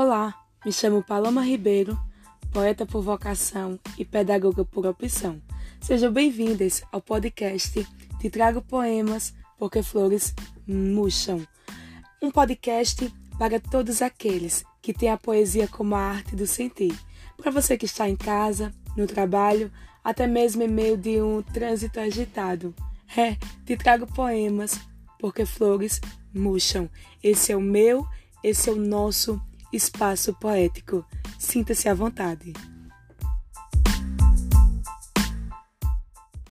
Olá, me chamo Paloma Ribeiro, poeta por vocação e pedagoga por opção. Sejam bem-vindas ao podcast Te Trago Poemas Porque Flores Murcham. Um podcast para todos aqueles que têm a poesia como a arte do sentir. Para você que está em casa, no trabalho, até mesmo em meio de um trânsito agitado. É, te trago poemas porque flores murcham. Esse é o meu, esse é o nosso espaço poético. Sinta-se à vontade.